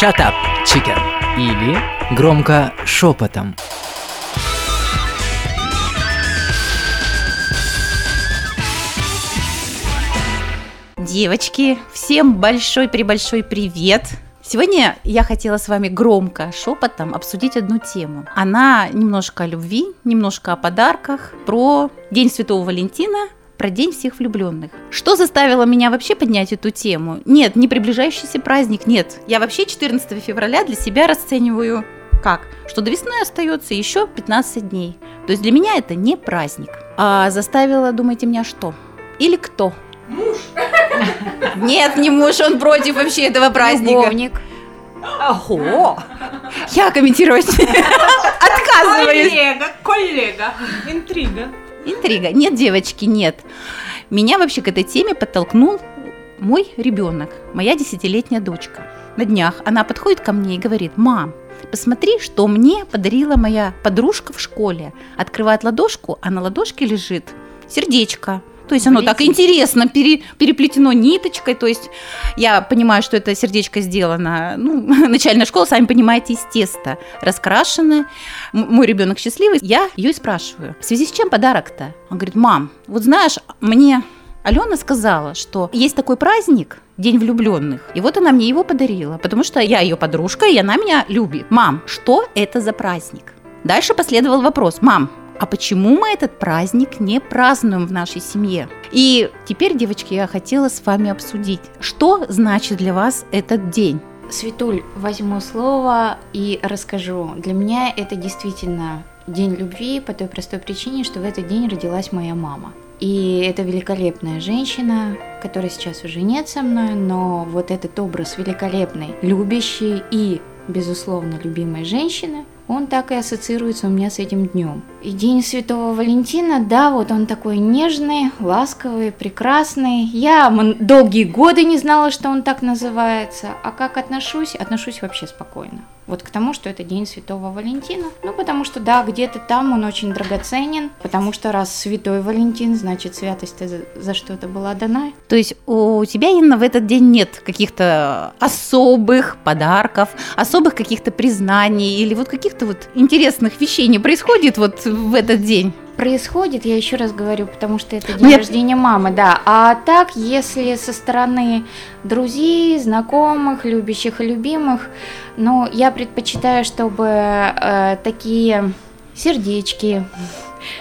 Shut up, chicken. Или громко шепотом. Девочки, всем большой-пребольшой привет! Сегодня я хотела с вами громко, шепотом обсудить одну тему. Она немножко о любви, немножко о подарках, про День Святого Валентина, про День всех влюбленных. Что заставило меня вообще поднять эту тему? Нет, не приближающийся праздник, нет. Я вообще 14 февраля для себя расцениваю как? Что до весны остается еще 15 дней. То есть для меня это не праздник. А заставило, думаете, меня что? Или кто? Муж. Нет, не муж, он против вообще этого праздника. Любовник. Ого! Я комментировать отказываюсь. Коллега, коллега. Интрига. Интрига. Нет, девочки, нет. Меня вообще к этой теме подтолкнул мой ребенок, моя десятилетняя дочка. На днях она подходит ко мне и говорит, мам, посмотри, что мне подарила моя подружка в школе. Открывает ладошку, а на ладошке лежит сердечко. То есть оно так интересно пере, переплетено ниточкой. То есть я понимаю, что это сердечко сделано, ну, начальная школа, сами понимаете, из теста, раскрашены. Мой ребенок счастливый. Я ее и спрашиваю, в связи с чем подарок-то? Он говорит, мам, вот знаешь, мне Алена сказала, что есть такой праздник, День влюбленных. И вот она мне его подарила, потому что я ее подружка, и она меня любит. Мам, что это за праздник? Дальше последовал вопрос. Мам, а почему мы этот праздник не празднуем в нашей семье? И теперь, девочки, я хотела с вами обсудить, что значит для вас этот день. Светуль, возьму слово и расскажу. Для меня это действительно день любви по той простой причине, что в этот день родилась моя мама. И это великолепная женщина, которая сейчас уже нет со мной, но вот этот образ великолепной, любящей и, безусловно, любимой женщины, он так и ассоциируется у меня с этим днем. И День Святого Валентина, да, вот он такой нежный, ласковый, прекрасный. Я долгие годы не знала, что он так называется. А как отношусь? Отношусь вообще спокойно. Вот к тому, что это День Святого Валентина. Ну, потому что, да, где-то там он очень драгоценен, потому что раз Святой Валентин, значит, святость за, за что-то была дана. То есть у тебя, Инна, в этот день нет каких-то особых подарков, особых каких-то признаний или вот каких-то вот интересных вещей не происходит вот в этот день? Происходит, я еще раз говорю, потому что это день я- рождения мамы, да. А так, если со стороны друзей, знакомых, любящих и любимых, ну, я предпочитаю, чтобы э, такие сердечки,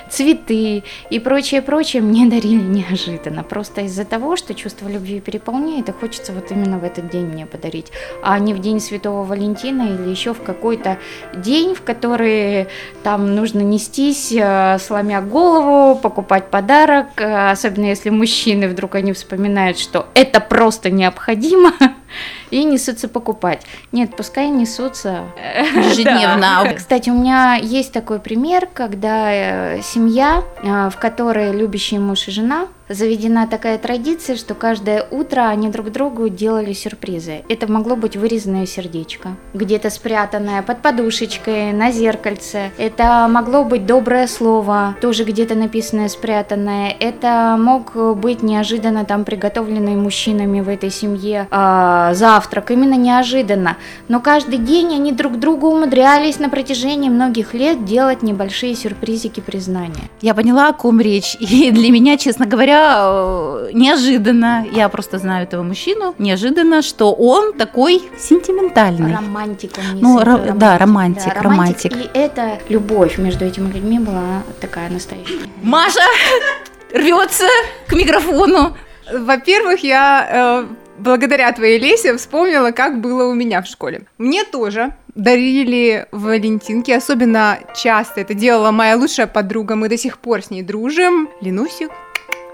цветы и прочее, прочее мне дарили неожиданно. Просто из-за того, что чувство любви переполняет, и хочется вот именно в этот день мне подарить. А не в день Святого Валентина или еще в какой-то день, в который там нужно нестись, э, сломя голову, покупать подарок, э, особенно если мужчины вдруг они вспоминают, что это просто необходимо, и несутся покупать. Нет, пускай несутся э, Ежедневно. Кстати, у меня есть такой пример, когда э, семья, э, в которой любящий муж и жена, заведена такая традиция, что каждое утро они друг другу делали сюрпризы. Это могло быть вырезанное сердечко, где-то спрятанное под подушечкой, на зеркальце. Это могло быть доброе слово, тоже где-то написанное, спрятанное. Это мог быть неожиданно там приготовленный мужчинами в этой семье а, завтрак, именно неожиданно. Но каждый день они друг другу умудрялись на протяжении многих лет делать небольшие сюрпризики признания. Я поняла, о ком речь. И для меня, честно говоря, э, неожиданно, я просто знаю этого мужчину, неожиданно, что он такой сентиментальный. Романтик он Ну, ро- да, романтик, романтик. И это любовь между этими людьми была такая настоящая. Маша рвется к микрофону. Во-первых, я э, благодаря твоей Лесе вспомнила, как было у меня в школе. Мне тоже дарили валентинки, особенно часто это делала моя лучшая подруга, мы до сих пор с ней дружим. Ленусик,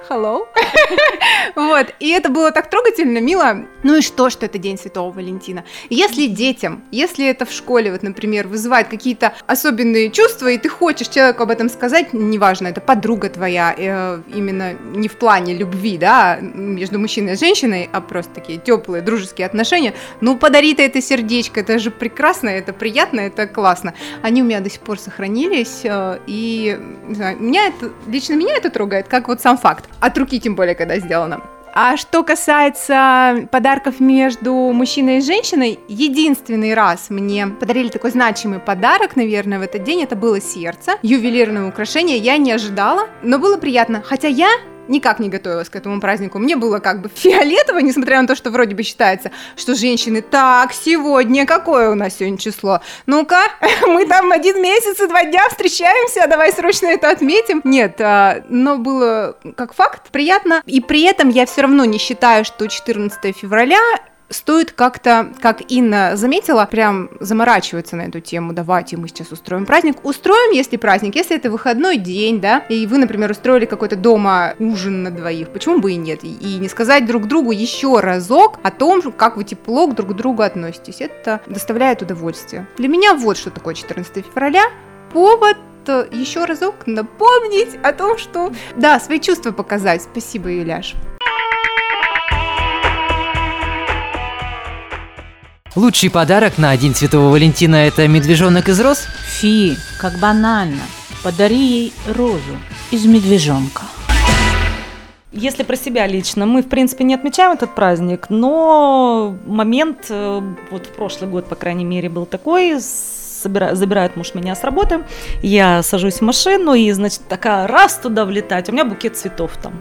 hello. Вот, и это было так трогательно, мило. Ну и что, что это День Святого Валентина? Если детям, если это в школе, вот, например, вызывает какие-то особенные чувства, и ты хочешь человеку об этом сказать, неважно, это подруга твоя, э, именно не в плане любви, да, между мужчиной и женщиной, а просто такие теплые дружеские отношения, ну подари ты это сердечко, это же прекрасно, это приятно, это классно. Они у меня до сих пор сохранились, э, и не знаю, меня это, лично меня это трогает, как вот сам факт. От руки тем более, когда сделано. А что касается подарков между мужчиной и женщиной, единственный раз мне подарили такой значимый подарок, наверное, в этот день, это было сердце, ювелирное украшение, я не ожидала, но было приятно. Хотя я никак не готовилась к этому празднику. Мне было как бы фиолетово, несмотря на то, что вроде бы считается, что женщины, так, сегодня, какое у нас сегодня число? Ну-ка, мы там один месяц и два дня встречаемся, давай срочно это отметим. Нет, а, но было как факт приятно. И при этом я все равно не считаю, что 14 февраля стоит как-то, как Инна заметила, прям заморачиваться на эту тему. Давайте мы сейчас устроим праздник. Устроим, если праздник, если это выходной день, да, и вы, например, устроили какой-то дома ужин на двоих, почему бы и нет? И не сказать друг другу еще разок о том, как вы тепло друг к другу относитесь. Это доставляет удовольствие. Для меня вот что такое 14 февраля. Повод еще разок напомнить о том, что да, свои чувства показать. Спасибо, Юляш. Лучший подарок на День Святого Валентина – это медвежонок из роз? Фи, как банально. Подари ей розу из медвежонка. Если про себя лично, мы, в принципе, не отмечаем этот праздник, но момент, э, вот в прошлый год, по крайней мере, был такой, собира, забирает муж меня с работы, я сажусь в машину и, значит, такая раз туда влетать, у меня букет цветов там.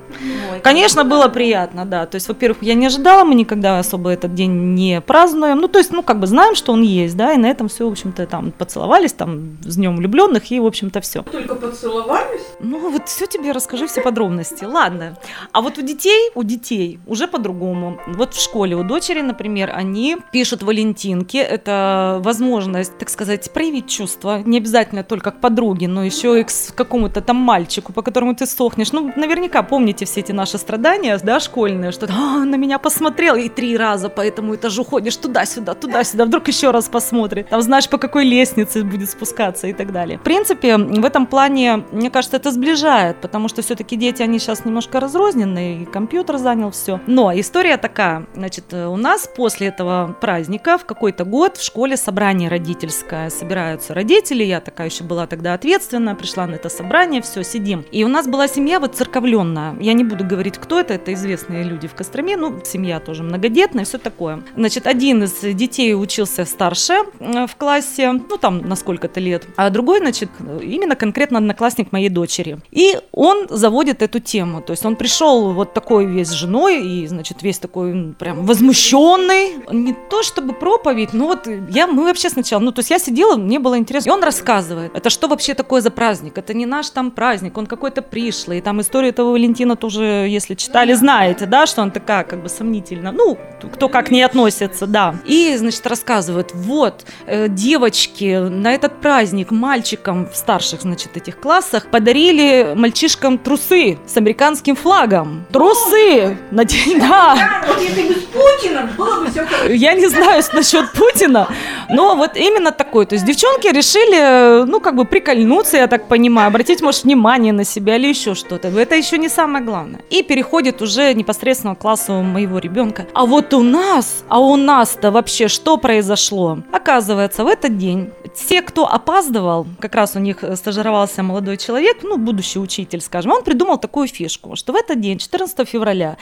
Ой, Конечно, было приятно, да. То есть, во-первых, я не ожидала, мы никогда особо этот день не празднуем. Ну, то есть, ну, как бы знаем, что он есть, да, и на этом все, в общем-то, там поцеловались, там, с днем влюбленных, и, в общем-то, все. Только поцеловались? Ну, вот все тебе расскажи, все подробности. Ладно. А вот у детей, у детей уже по-другому. Вот в школе у дочери, например, они пишут валентинки. Это возможность, так сказать, проявить чувства, не обязательно только к подруге, но еще и к какому-то там мальчику, по которому ты сохнешь. Ну, наверняка помните все эти наши страдания, да, школьные, что а, на меня посмотрел и три раза по этому этажу ходишь туда-сюда, туда-сюда, вдруг еще раз посмотрит, там знаешь, по какой лестнице будет спускаться и так далее. В принципе, в этом плане, мне кажется, это сближает, потому что все-таки дети, они сейчас немножко разрозненные, и компьютер занял все. Но история такая, значит, у нас после этого праздника в какой-то год в школе собрание родительское, собираются родители, я такая еще была тогда ответственная, пришла на это собрание, все, сидим. И у нас была семья вот церковленная. Я не буду говорить, кто это, это известные люди в Костроме, ну, семья тоже многодетная, все такое. Значит, один из детей учился старше э, в классе, ну, там, на сколько-то лет, а другой, значит, именно конкретно одноклассник моей дочери. И он заводит эту тему, то есть он пришел вот такой весь с женой, и, значит, весь такой прям возмущенный, не то чтобы проповедь, но вот я, мы вообще сначала, ну, то есть я сидела сидела, мне было интересно. И он рассказывает, это что вообще такое за праздник? Это не наш там праздник, он какой-то пришлый. И там историю этого Валентина тоже, если читали, знаете, да, что он такая как бы сомнительно. Ну, кто как не относится, да. И, значит, рассказывает, вот, э, девочки на этот праздник мальчикам в старших, значит, этих классах подарили мальчишкам трусы с американским флагом. Трусы! На день, да. Вот если бы с Путиным было бы все хорошо. Я не знаю насчет Путина, но вот именно такой. То есть девчонки решили, ну, как бы прикольнуться, я так понимаю, обратить, может, внимание на себя или еще что-то. Это еще не самое главное. И переходит уже непосредственно к классу моего ребенка. А вот у нас, а у нас-то вообще что произошло? Оказывается, в этот день все, кто опаздывал, как раз у них стажировался молодой человек, ну, будущий учитель, скажем, он придумал такую фишку, что в этот день, 14 февраля,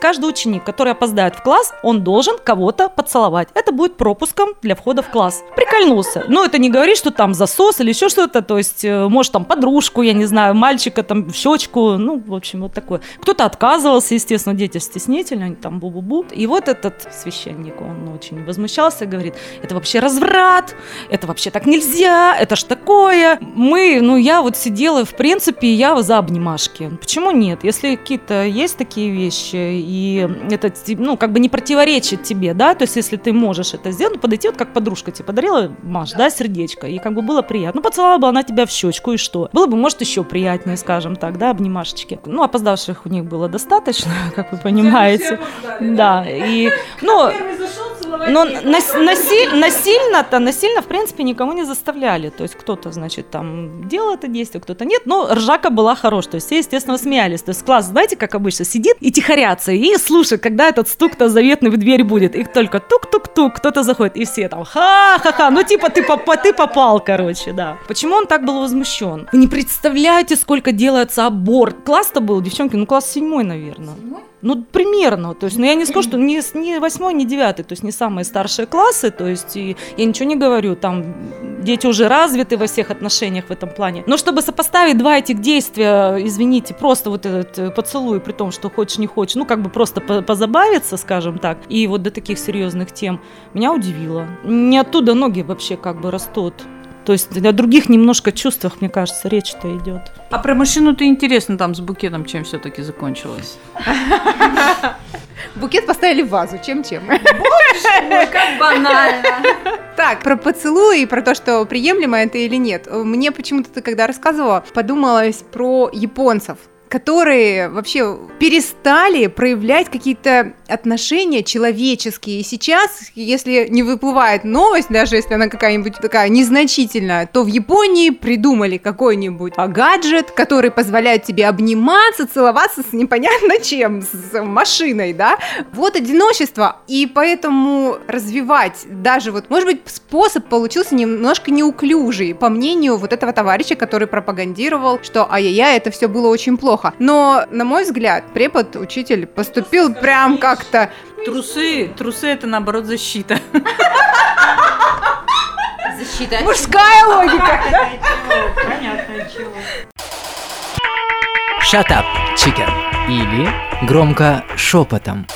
каждый ученик, который опоздает в класс, он должен кого-то поцеловать. Это будет пропуском для входа в класс. Прикольнулся. Но это не говорит, что там засос или еще что-то, то есть, э, может, там подружку, я не знаю, мальчика там в щечку, ну, в общем, вот такое. Кто-то отказывался, естественно, дети стеснительны, они там бу-бу-бу. И вот этот священник, он очень возмущался, говорит, это вообще разврат, это вообще так нельзя, это ж такое. Мы, ну, я вот сидела, в принципе, я за обнимашки. Почему нет? Если какие-то есть такие вещи, и это, ну, как бы не противоречит тебе, да, то есть, если ты можешь это сделать, ну, подойти, вот как подружка тебе подарила, Маш, да, да, сердечко, и как бы было приятно. Ну, поцеловала бы она тебя в щечку, и что? Было бы, может, еще приятнее, скажем так, да, обнимашечки. Ну, опоздавших у них было достаточно, как вы понимаете. Да, и, ну, но насиль, насильно-то, насильно, в принципе, никому не заставляли. То есть кто-то, значит, там делал это действие, кто-то нет. Но ржака была хорошая. То есть все, естественно, смеялись. То есть класс, знаете, как обычно, сидит и тихорятся, и слушает, когда этот стук-то заветный в дверь будет. Их только тук-тук-тук, кто-то заходит, и все там ха-ха-ха. Ну, типа, ты, поп ты попал, короче, да. Почему он так был возмущен? Вы не представляете, сколько делается аборт. Класс-то был, девчонки, ну класс седьмой, наверное. Седьмой? Ну, примерно. То есть, ну, я не скажу, что не, не восьмой, не девятый, то есть не самые старшие классы. То есть, и я ничего не говорю, там дети уже развиты во всех отношениях в этом плане. Но чтобы сопоставить два этих действия, извините, просто вот этот э, поцелуй, при том, что хочешь, не хочешь, ну, как бы просто по- позабавиться, скажем так, и вот до таких серьезных тем, меня удивило. Не оттуда ноги вообще как бы растут. То есть о других немножко чувствах, мне кажется, речь-то идет. А про машину-то интересно там с букетом, чем все-таки закончилось. Букет поставили в вазу, чем-чем. Как банально. Так, про поцелуи и про то, что приемлемо это или нет. Мне почему-то ты когда рассказывала, подумалось про японцев которые вообще перестали проявлять какие-то отношения человеческие. И сейчас, если не выплывает новость, даже если она какая-нибудь такая незначительная, то в Японии придумали какой-нибудь гаджет, который позволяет тебе обниматься, целоваться с непонятно чем, с машиной, да? Вот одиночество, и поэтому развивать даже вот, может быть, способ получился немножко неуклюжий, по мнению вот этого товарища, который пропагандировал, что ай-яй-яй, это все было очень плохо. Но, на мой взгляд, препод, учитель поступил прям как-то Трусы, трусы это наоборот защита. Защита. мужская логика. Shut up, chicken. Или громко шепотом.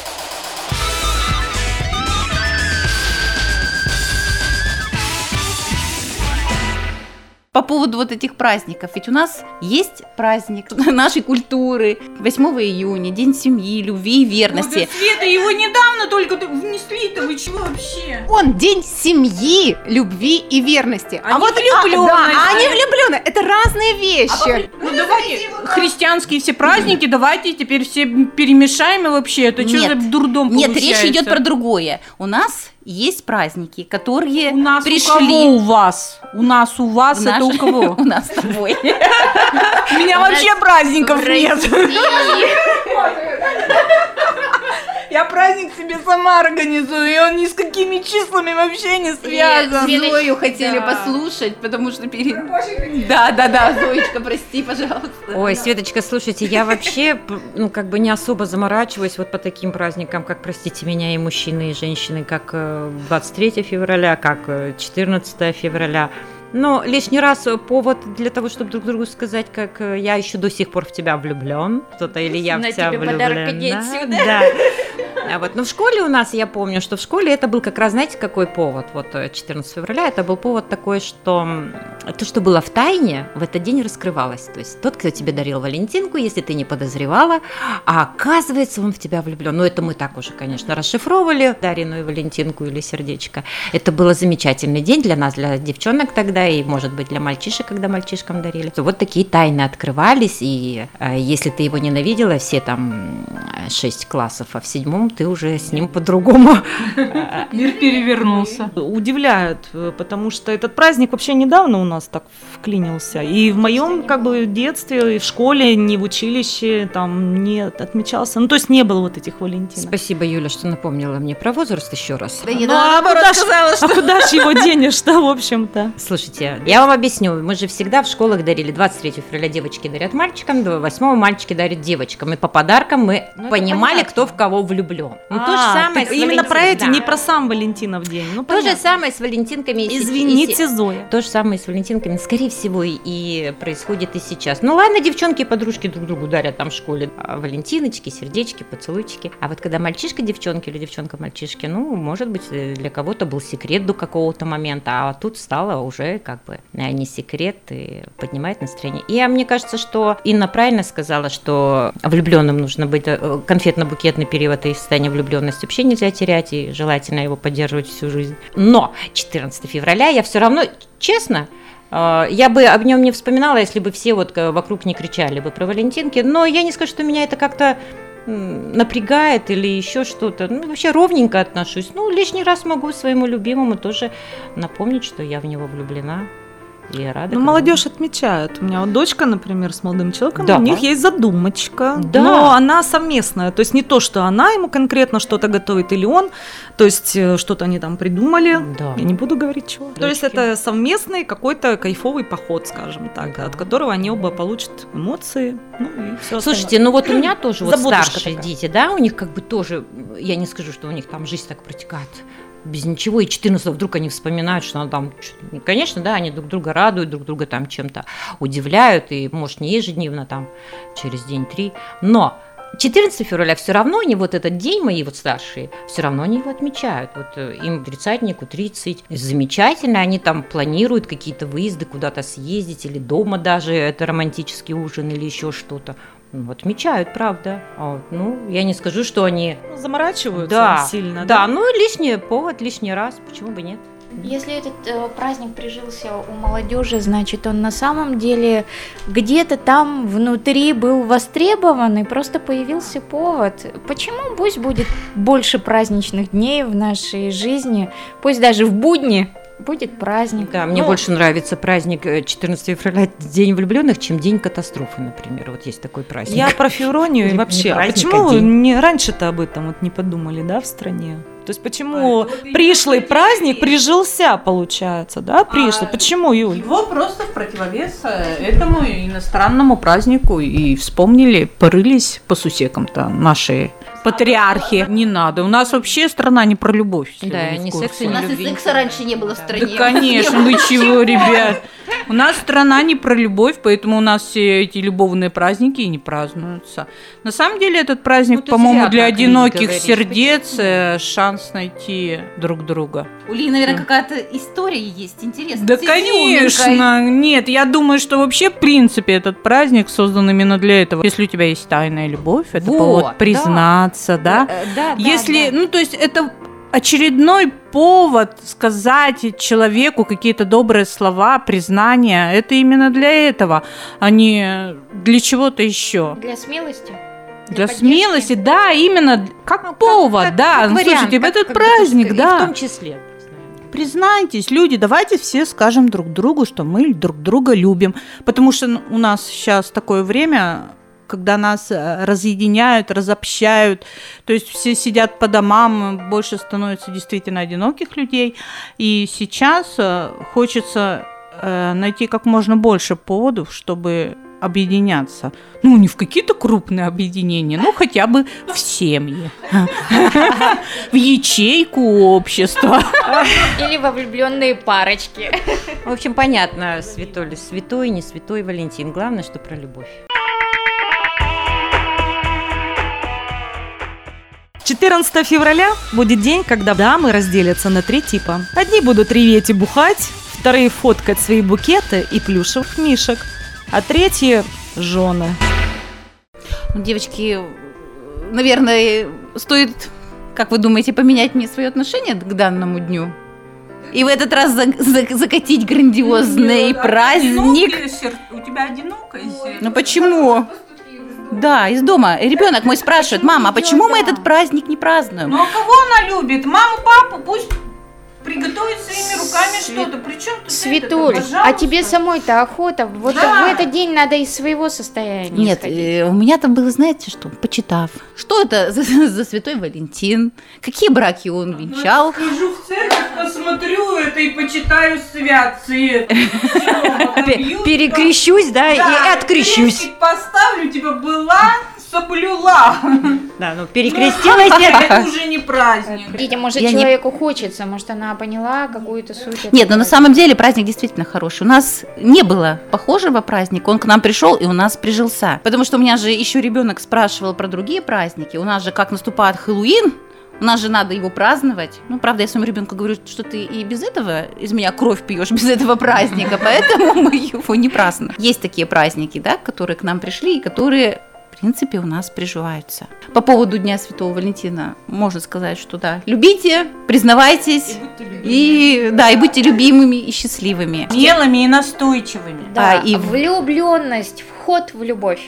По поводу вот этих праздников. Ведь у нас есть праздник нашей культуры. 8 июня, День семьи, любви и верности. Света, его недавно только внесли-то, вы чего вообще? Он день семьи, любви и верности. Они вот влюблённые. А, да, а они влюбленные. Это разные вещи. Ну давайте христианские все праздники, давайте теперь все перемешаем и вообще, это что за дурдом Нет, речь получается? идет про другое. У нас есть праздники, которые У нас пришли. у кого у вас? У нас у вас, в это наш- у кого? У нас с тобой. У меня вообще праздников нет. Я праздник себе сама организую, и он ни с какими числами вообще не связан. Зою хотели Да. послушать, потому что перед... Да, да, да, Зоечка, прости, пожалуйста. Ой, Светочка, слушайте, я вообще, ну, как бы не особо заморачиваюсь вот по таким праздникам, как, простите меня, и мужчины, и женщины, как э, 23 февраля, как э, 14 февраля. Но лишний раз э, повод для того, чтобы друг другу сказать, как э, я еще до сих пор в тебя влюблен, кто-то или я На в тебя тебе влюблен. подарок, иди да, отсюда. да. А вот, но в школе у нас, я помню, что в школе это был как раз, знаете, какой повод? Вот э, 14 февраля это был повод такой, что то, что было в тайне, в этот день раскрывалось. То есть тот, кто тебе дарил Валентинку, если ты не подозревала, а оказывается, он в тебя влюблен. Ну, это мы так уже, конечно, расшифровывали Дарину Валентинку или сердечко. Это был замечательный день для нас, для девчонок тогда, и, может быть, для мальчишек, когда мальчишкам дарили. Вот такие тайны открывались, и э, если ты его ненавидела, все там м, шесть классов, а в седьмом ты уже с ним по-другому. Мир перевернулся. удивляют, потому что этот праздник вообще недавно у нас так вклинился. И в моем как бы детстве, и в школе, не в училище там не отмечался. Ну, то есть не было вот этих Валентинов. Спасибо, Юля, что напомнила мне про возраст еще раз. Да не Ну, надо, а куда ж- сказала, А что... куда же его денешь-то, в общем-то? Слушайте, я вам объясню. Мы же всегда в школах дарили 23 февраля девочки дарят мальчикам, 8 мальчики дарят девочкам. И по подаркам мы Ну, понимали, кто в кого влюблен. Ну, то же А, самое именно про эти, Валентин- не да. про сам Валентинов день. Ну, То же понятно. самое с Валентинками. и с- и Извините, Зоя. То же самое с Валентинками, скорее всего, и- и происходит и сейчас. Ну ладно, девчонки и подружки друг другу дарят там в школе а, валентиночки, сердечки, поцелуйчики. А вот когда мальчишка девчонки или девчонка мальчишки, ну, может быть, э, для кого-то был секрет до какого-то момента, а тут стало уже как бы э, не секрет и поднимает настроение. И а, мне кажется, что Инна правильно сказала, что влюбленным нужно быть э, конфетно-букетный период и состояние влюбленности вообще нельзя терять, и желательно его поддерживать всю жизнь. Но 14 февраля я все равно, честно, э, я бы об нем не вспоминала, если бы все вот э, вокруг не кричали бы про Валентинки, но я не скажу, что меня это как-то напрягает или еще что-то. Ну, вообще ровненько отношусь. Ну, лишний раз могу своему любимому тоже напомнить, что я в него влюблена. И рада. Ну, молодежь отмечает. У меня вот дочка, например, с молодым человеком, Да. у них есть задумочка. Да. Но она совместная. То есть не то, что она ему конкретно что-то готовит или он. То есть э, что-то они там придумали. Да. Я не буду говорить чего. То есть Дочки. это совместный какой-то кайфовый поход, скажем так, от которого они оба получат эмоции. Ну и все Слушайте, ну вот у меня тоже вот Заботушка старшие такая. дети, да, у них как бы тоже, я не скажу, что у них там жизнь так протекает без ничего, и 14 вдруг они вспоминают, что она там, чё- конечно, да, они друг друга радуют, друг друга там чем-то удивляют, и, может, не ежедневно, там, через день-три, но 14 февраля все равно они вот этот день, мои вот старшие, все равно они его отмечают. Вот э, им тридцатнику 30. Замечательно, они там планируют какие-то выезды, куда-то съездить, или дома даже, это романтический ужин или еще что-то. Отмечают, правда. А вот, ну, я не скажу, что они... Ну, заморачиваются Да, сильно. Да, ну, лишний повод, лишний раз, почему бы нет? Если этот э, праздник прижился у молодежи, значит, он на самом деле где-то там внутри был востребован и просто появился повод. Почему пусть будет больше праздничных дней в нашей жизни, пусть даже в будни будет праздник. Да, мне Ну, больше нравится праздник э, 14 февраля, День влюбленных, чем День катастрофы, например. Вот есть такой праздник. Я про февронию и вообще. не а почему а не раньше-то об этом вот не подумали, да, в стране? То есть почему пришлый праздник прижился, получается, да, пришлый? Почему, Юль? Его просто в противовес э, этому иностранному празднику и вспомнили, порылись по сусекам-то наши патриархи. Не надо. У нас вообще страна не про любовь. Да, не секса, У ни нас и любви. секса раньше не было в стране. Да, конечно, вы чего, ребят? У нас страна не про любовь, поэтому у нас все эти любовные праздники и не празднуются. На самом деле этот праздник, Ну, ты по-моему, для одиноких говоришь. сердец э, шанс найти друг друга. У Ли, наверное, какая-то история есть интересная. Да, изюминкой. конечно. Нет, я думаю, что вообще, в принципе, этот праздник создан именно для этого. Если у тебя есть тайная любовь, это Вот, повод да. Признаться, да? Э, да, да, Если, да. ну, то есть это очередной повод сказать человеку какие-то добрые слова, признания, это именно для этого, а не для чего-то еще. Для смелости. Для поддержки. смелости, да, именно как Ну, как- повод, как- да. как ну, вариант, слушайте, как- этот как праздник, допустим, да. В том числе. Признайтесь, люди, давайте все скажем друг другу, что мы друг друга любим. Потому что ну, у нас сейчас такое время, когда нас э, разъединяют, разобщают. То есть все сидят по домам, больше становится действительно одиноких людей. И сейчас э, хочется э, найти как можно больше поводов, чтобы объединяться. Ну, не в какие-то крупные объединения, но хотя бы в семьи, в ячейку общества. Или во влюбленные парочки. В общем, понятно, святой святой, не святой Валентин. Главное, что про любовь. 14 февраля будет день, когда дамы разделятся на три типа. Одни будут реветь и бухать, вторые фоткать свои букеты и плюшевых мишек, а третьи – жены. Ну, девочки, наверное, стоит, как вы думаете, поменять мне свое отношение к данному дню? И в этот раз за- за- закатить грандиозный праздник. У тебя одинокое Ну почему? Да, из дома. Ребенок мой спрашивает, мама, а почему мы этот праздник не празднуем? Ну а кого она любит? Маму, папу, пусть приготовит своими руками что-то. Причем тут Светуль, это, а тебе самой-то охота. Вот Да. в этот день надо из своего состояния Нет, э, у меня там было, знаете что, почитав. Что это за, за святой Валентин? Какие браки он венчал? Схожу в церковь, посмотрю это и почитаю святцы. Пе- Перекрещусь, да, и открещусь. поставлю, тебя была, соблюла. Да, ну перекрестилась. Это уже не праздник. Видите, может, Я не- человеку хочется, может, она поняла какую-то суть. Нет, но этого. на самом деле праздник действительно хороший. У нас не было похожего праздника. Он к нам пришел и у нас прижился. Потому что у меня же еще ребенок спрашивал про другие праздники. У нас же как наступает Хэллоуин, у нас же надо его праздновать. Ну, правда, я своему ребенку говорю, что ты и без этого из меня кровь пьешь, без этого праздника, поэтому мы его не празднуем. Есть такие праздники, да, которые к нам пришли и которые в принципе, у нас приживаются. По поводу Дня Святого Валентина можно сказать, что да, любите, признавайтесь, и да, и будьте любимыми и счастливыми. Смелыми и настойчивыми. Да, А, и влюбленность, вход в любовь.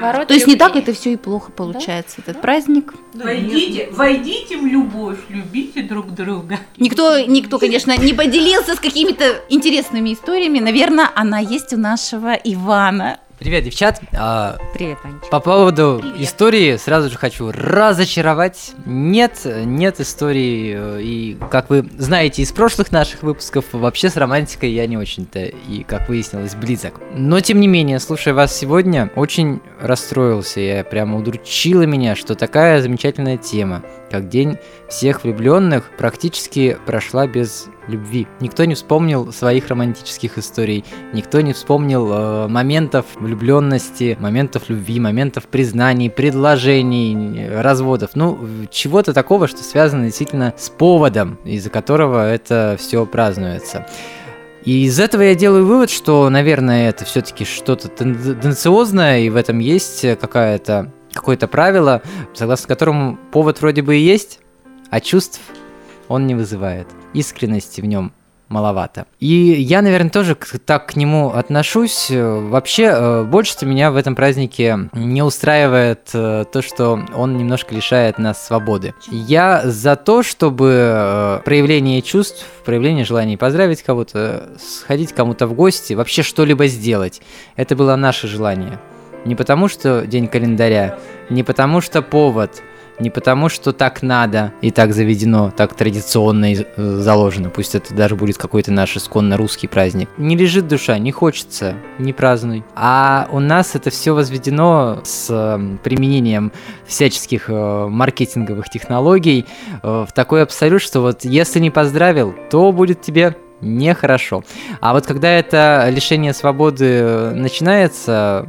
Ворота То есть не любви. так это все и плохо получается, этот праздник. Войдите, войдите в любовь, любите друг друга. Никто, никто, конечно, не поделился с какими-то интересными историями. Наверное, она есть у нашего Ивана. Привет, девчат. А, Привет, Анечка. По поводу истории сразу же хочу разочаровать. Нет, нет истории. э, И, как вы знаете из прошлых наших выпусков, вообще с романтикой я не очень-то и, как выяснилось, близок. Но, тем не менее, слушая вас сегодня, очень расстроился. Я прямо удручила меня, что такая замечательная тема, как День всех влюбленных, практически прошла без любви. Никто не вспомнил своих романтических историй, никто не вспомнил э, моментов влюбленности, моментов любви, моментов признаний, предложений, разводов. Ну, чего-то такого, что связано действительно с поводом, из-за которого это все празднуется. И из этого я делаю вывод, что, наверное, это все-таки что-то тенденциозное, и в этом есть какая-то какое-то правило, согласно которому повод вроде бы и есть, а чувств он не вызывает. Искренности в нем маловато. И я, наверное, тоже так к нему отношусь. Вообще, э, больше меня в этом празднике не устраивает э, то, что он немножко лишает нас свободы. Я за то, чтобы э, проявление чувств, проявление желания поздравить кого-то, сходить кому-то в гости, вообще что-либо сделать. Это было наше желание. Не потому, что день календаря, не потому, что повод, не потому, что так надо и так заведено, так традиционно и заложено, пусть это даже будет какой-то наш исконно русский праздник. Не лежит душа, не хочется, не празднуй. А у нас это все возведено с э, применением всяческих э, маркетинговых технологий э, в такой абсолют, что вот если не поздравил, то будет тебе нехорошо. А вот когда это лишение свободы э, начинается,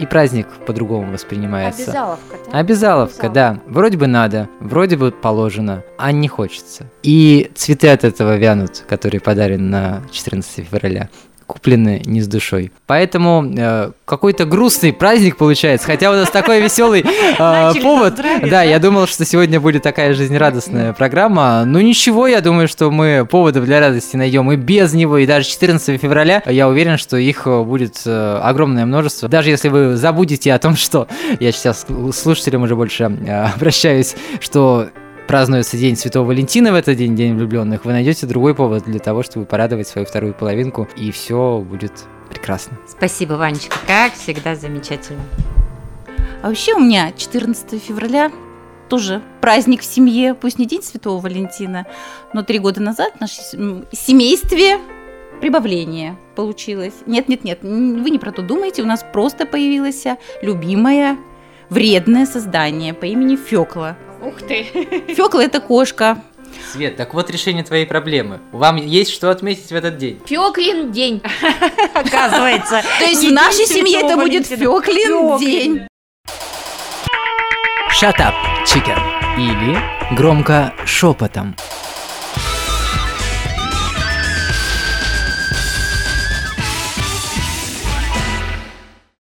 и праздник по-другому воспринимается. Обязаловка, да? Обязаловка, да. Вроде бы надо, вроде бы положено, а не хочется. И цветы от этого вянут, которые подарены на 14 февраля куплены не с душой. Поэтому э, какой-то грустный праздник получается, хотя у нас такой веселый э, повод. Да, я думал, что сегодня будет такая жизнерадостная программа. Ну ничего, я думаю, что мы поводов для радости найдем и без него, и даже 14 февраля. Я уверен, что их э, будет э, огромное множество. Даже если вы забудете о том, что я сейчас слушателям уже больше э, обращаюсь, что празднуется День Святого Валентина в этот день, День влюбленных, вы найдете другой повод для того, чтобы порадовать свою вторую половинку, и все будет прекрасно. Спасибо, Ванечка, как всегда замечательно. А вообще у меня 14 февраля тоже праздник в семье, пусть не День Святого Валентина, но три года назад в нашем сем- семействе прибавление получилось. Нет-нет-нет, м, вы не про то думаете, у нас просто появилось любимое вредное создание по имени Фёкла. Ух ты! Фёкла – это кошка. Свет, так вот решение твоей проблемы. Вам есть что отметить в этот день? Фёклин день. Оказывается. То есть в нашей семье это будет Фёклин. день. Shut up, chicken. Или громко шепотом.